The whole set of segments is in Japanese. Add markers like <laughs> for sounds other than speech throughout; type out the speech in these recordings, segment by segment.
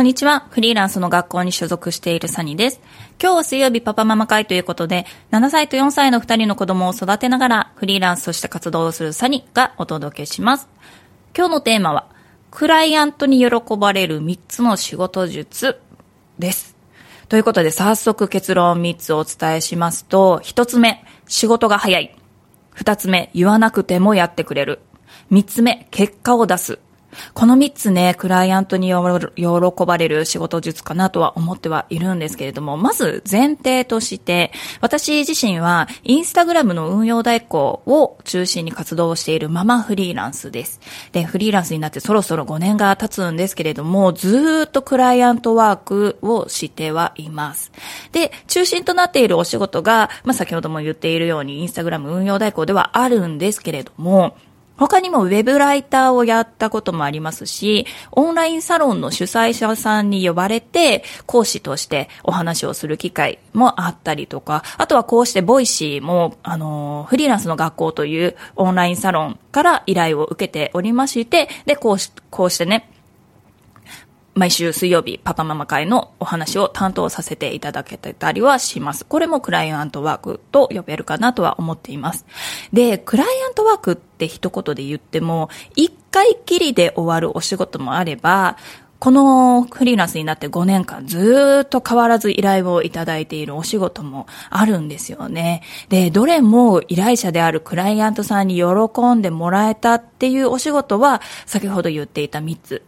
こんにちは。フリーランスの学校に所属しているサニーです。今日は水曜日パパママ会ということで、7歳と4歳の2人の子供を育てながら、フリーランスとして活動をするサニーがお届けします。今日のテーマは、クライアントに喜ばれる3つの仕事術です。ということで、早速結論3つお伝えしますと、1つ目、仕事が早い。2つ目、言わなくてもやってくれる。3つ目、結果を出す。この3つね、クライアントに喜ばれる仕事術かなとは思ってはいるんですけれども、まず前提として、私自身はインスタグラムの運用代行を中心に活動しているママフリーランスです。で、フリーランスになってそろそろ5年が経つんですけれども、ずっとクライアントワークをしてはいます。で、中心となっているお仕事が、まあ、先ほども言っているようにインスタグラム運用代行ではあるんですけれども、他にもウェブライターをやったこともありますし、オンラインサロンの主催者さんに呼ばれて、講師としてお話をする機会もあったりとか、あとはこうして Voicy も、あの、フリーランスの学校というオンラインサロンから依頼を受けておりまして、で、こうし、こうしてね、毎週水曜日、パパママ会のお話を担当させていただけてたりはします。これもクライアントワークと呼べるかなとは思っています。で、クライアントワークって一言で言っても、一回きりで終わるお仕事もあれば、このフリーランスになって5年間ずっと変わらず依頼をいただいているお仕事もあるんですよね。で、どれも依頼者であるクライアントさんに喜んでもらえたっていうお仕事は、先ほど言っていた3つ。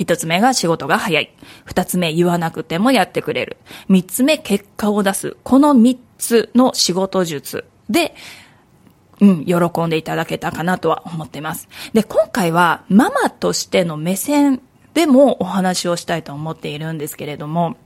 一つ目が仕事が早い。二つ目言わなくてもやってくれる。三つ目結果を出す。この三つの仕事術で、うん、喜んでいただけたかなとは思っています。で、今回はママとしての目線でもお話をしたいと思っているんですけれども、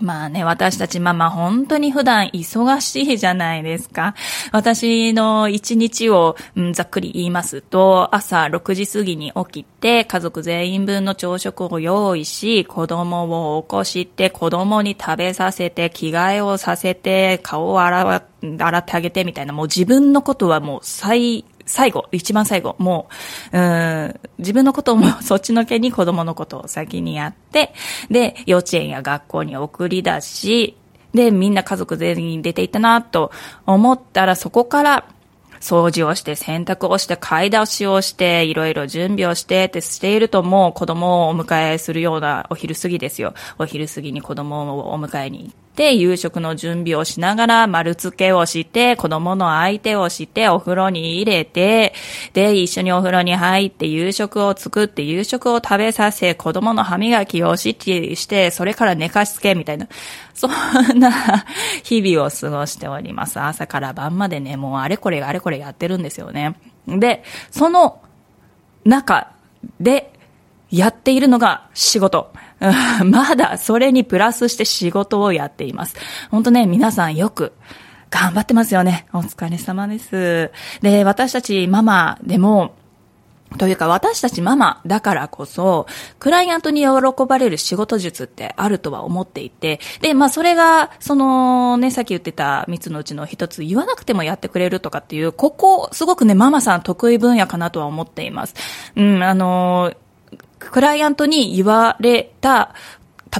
まあね、私たちママ本当に普段忙しいじゃないですか。私の一日を、うん、ざっくり言いますと、朝6時過ぎに起きて、家族全員分の朝食を用意し、子供を起こして、子供に食べさせて、着替えをさせて、顔を洗洗ってあげてみたいな、もう自分のことはもう最最後、一番最後、もう、うん、自分のことも <laughs> そっちのけに子供のことを先にやって、で、幼稚園や学校に送り出し、で、みんな家族全員出ていったなと思ったら、そこから、掃除をして、洗濯をして、買い出しをして、いろいろ準備をしてってしているともう子供をお迎えするようなお昼過ぎですよ。お昼過ぎに子供をお迎えに行って、で夕食の準備をしながら丸付けをして、子供の相手をして、お風呂に入れて、で、一緒にお風呂に入って夕食を作って、夕食を食べさせ、子供の歯磨きをしして、それから寝かしつけみたいな、そんな日々を過ごしております。朝から晩までね、もうあれこれあれこれやってるんですよね。で、その中でやっているのが仕事。<laughs> まだそれにプラスして仕事をやっています。本当ね、皆さんよく頑張ってますよね。お疲れ様です。で、私たちママでも、というか私たちママだからこそ、クライアントに喜ばれる仕事術ってあるとは思っていて、で、まあそれが、そのね、さっき言ってた3つのうちの1つ言わなくてもやってくれるとかっていう、ここ、すごくね、ママさん得意分野かなとは思っています。うん、あのークライアントに言われた、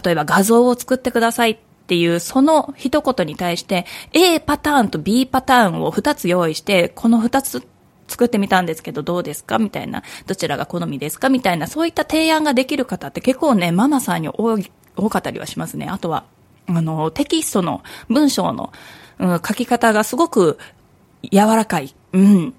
例えば画像を作ってくださいっていう、その一言に対して、A パターンと B パターンを2つ用意して、この2つ作ってみたんですけどどうですかみたいな、どちらが好みですかみたいな、そういった提案ができる方って結構ね、ママさんに多、多かったりはしますね。あとは、あの、テキストの文章の、うん、書き方がすごく柔らかい。うん。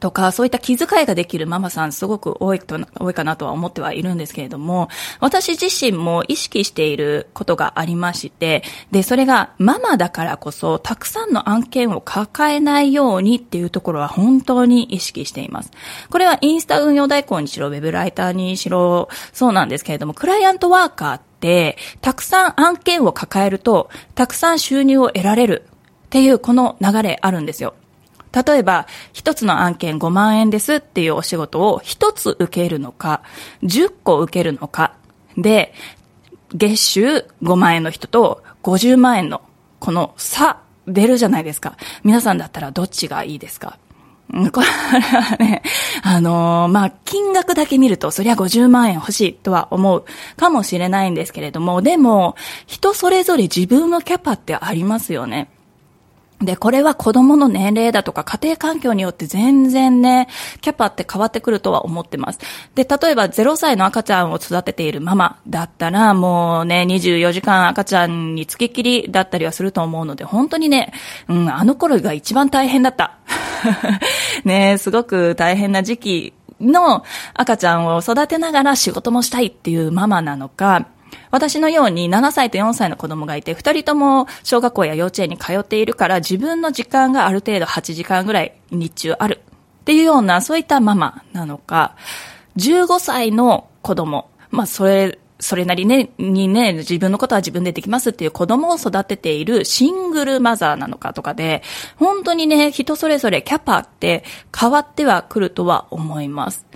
とか、そういった気遣いができるママさんすごく多いと、多いかなとは思ってはいるんですけれども、私自身も意識していることがありまして、で、それがママだからこそ、たくさんの案件を抱えないようにっていうところは本当に意識しています。これはインスタ運用代行にしろ、ウェブライターにしろ、そうなんですけれども、クライアントワーカーって、たくさん案件を抱えると、たくさん収入を得られるっていうこの流れあるんですよ。例えば、一つの案件5万円ですっていうお仕事を一つ受けるのか、10個受けるのか、で、月収5万円の人と50万円のこの差出るじゃないですか。皆さんだったらどっちがいいですか？これはね、<laughs> あのー、まあ、金額だけ見ると、そりゃ50万円欲しいとは思うかもしれないんですけれども、でも、人それぞれ自分のキャパってありますよね。で、これは子供の年齢だとか家庭環境によって全然ね、キャパって変わってくるとは思ってます。で、例えば0歳の赤ちゃんを育てているママだったら、もうね、24時間赤ちゃんにつきっきりだったりはすると思うので、本当にね、うん、あの頃が一番大変だった。<laughs> ね、すごく大変な時期の赤ちゃんを育てながら仕事もしたいっていうママなのか、私のように7歳と4歳の子供がいて、2人とも小学校や幼稚園に通っているから、自分の時間がある程度8時間ぐらい日中ある。っていうような、そういったママなのか、15歳の子供、まあそれ、それなりね、にね、自分のことは自分でできます。っていう子供を育てているシングルマザーなのかとかで、本当にね、人それぞれキャパって変わってはくるとは思います。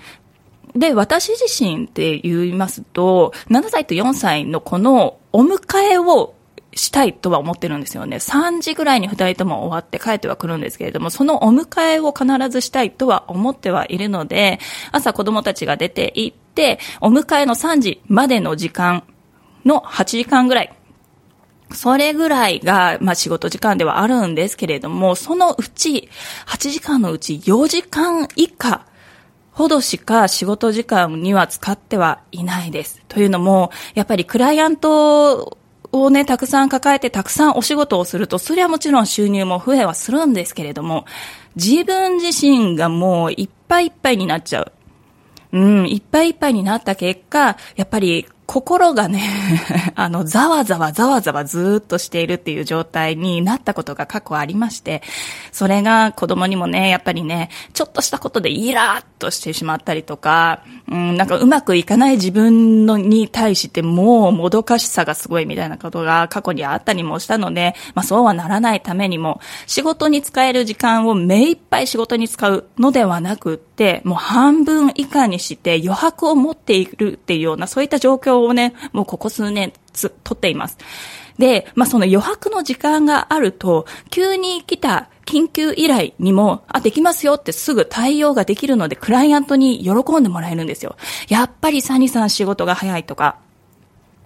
で、私自身って言いますと、7歳と4歳の子のお迎えをしたいとは思ってるんですよね。3時ぐらいに2人とも終わって帰ってはくるんですけれども、そのお迎えを必ずしたいとは思ってはいるので、朝子供たちが出て行って、お迎えの3時までの時間の8時間ぐらい、それぐらいが、まあ仕事時間ではあるんですけれども、そのうち、8時間のうち4時間以下ほどしか仕事時間には使ってはいないです。というのも、やっぱりクライアントをね、たくさん抱えてたくさんお仕事をすると、それはもちろん収入も増えはするんですけれども、自分自身がもういっぱいいっぱいになっちゃう。うん、いっぱいいっぱいになった結果、やっぱり心がね、<laughs> あの、ざわざわざわざわずっとしているっていう状態になったことが過去ありまして、それが子供にもね、やっぱりね、ちょっとしたことでイラーっとしてしまったりとか、うん、なんかうまくいかない自分のに対してもうもどかしさがすごいみたいなことが過去にあったりもしたので、まあそうはならないためにも、仕事に使える時間を目いっぱい仕事に使うのではなくって、もう半分以下にして余白を持っているっていうような、そういった状況をね、もうここ数年つ、取っています。で、まあ、その余白の時間があると、急に来た緊急依頼にも、あ、できますよってすぐ対応ができるので、クライアントに喜んでもらえるんですよ。やっぱりサニさん仕事が早いとか、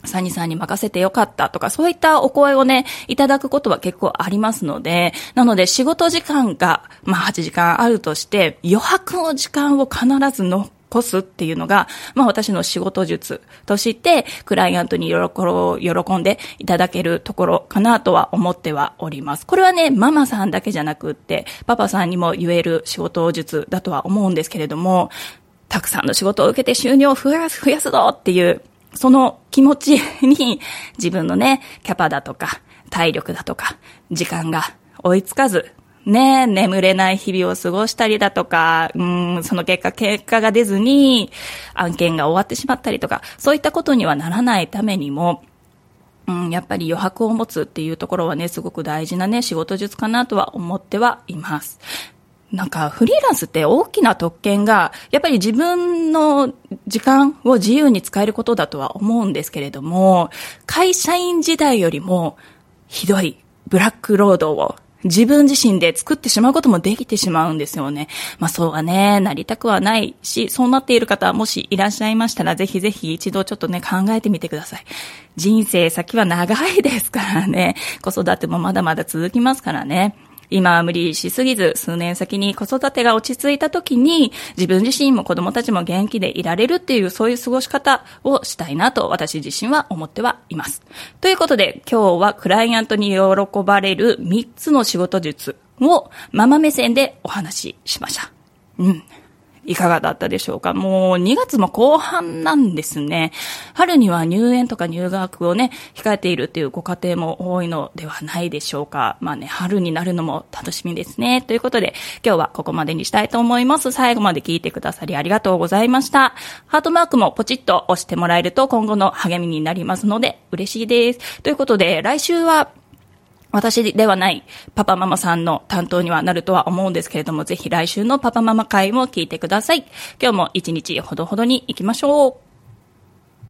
サニさんに任せてよかったとか、そういったお声をね、いただくことは結構ありますので、なので仕事時間が、まあ8時間あるとして、余白の時間を必ずの越すっていうのが、まあ私の仕事術として、クライアントに喜んでいただけるところかなとは思ってはおります。これはね、ママさんだけじゃなくって、パパさんにも言える仕事術だとは思うんですけれども、たくさんの仕事を受けて収入を増やす、増やすぞっていう、その気持ちに自分のね、キャパだとか、体力だとか、時間が追いつかず、ね、眠れない日々を過ごしたりだとか、うん、その結果、結果が出ずに案件が終わってしまったりとか、そういったことにはならないためにも、うん、やっぱり余白を持つっていうところはね、すごく大事なね、仕事術かなとは思ってはいます。なんかフリーランスって大きな特権が、やっぱり自分の時間を自由に使えることだとは思うんですけれども、会社員時代よりもひどいブラックロードを自分自身で作ってしまうこともできてしまうんですよね。まあそうはね、なりたくはないし、そうなっている方もしいらっしゃいましたら、ぜひぜひ一度ちょっとね、考えてみてください。人生先は長いですからね。子育てもまだまだ続きますからね。今は無理しすぎず、数年先に子育てが落ち着いた時に、自分自身も子供たちも元気でいられるっていう、そういう過ごし方をしたいなと私自身は思ってはいます。ということで、今日はクライアントに喜ばれる3つの仕事術をママ目線でお話ししました。うん。いかがだったでしょうか？もう2月も後半なんですね。春には入園とか入学をね、控えているっていうご家庭も多いのではないでしょうか。まあね、春になるのも楽しみですね。ということで、今日はここまでにしたいと思います。最後まで聞いてくださりありがとうございました。ハートマークもポチッと押してもらえると今後の励みになりますので嬉しいです。ということで、来週は私ではないパパママさんの担当にはなるとは思うんですけれども、ぜひ来週のパパママ会も聞いてください。今日も一日ほどほどに行きましょう。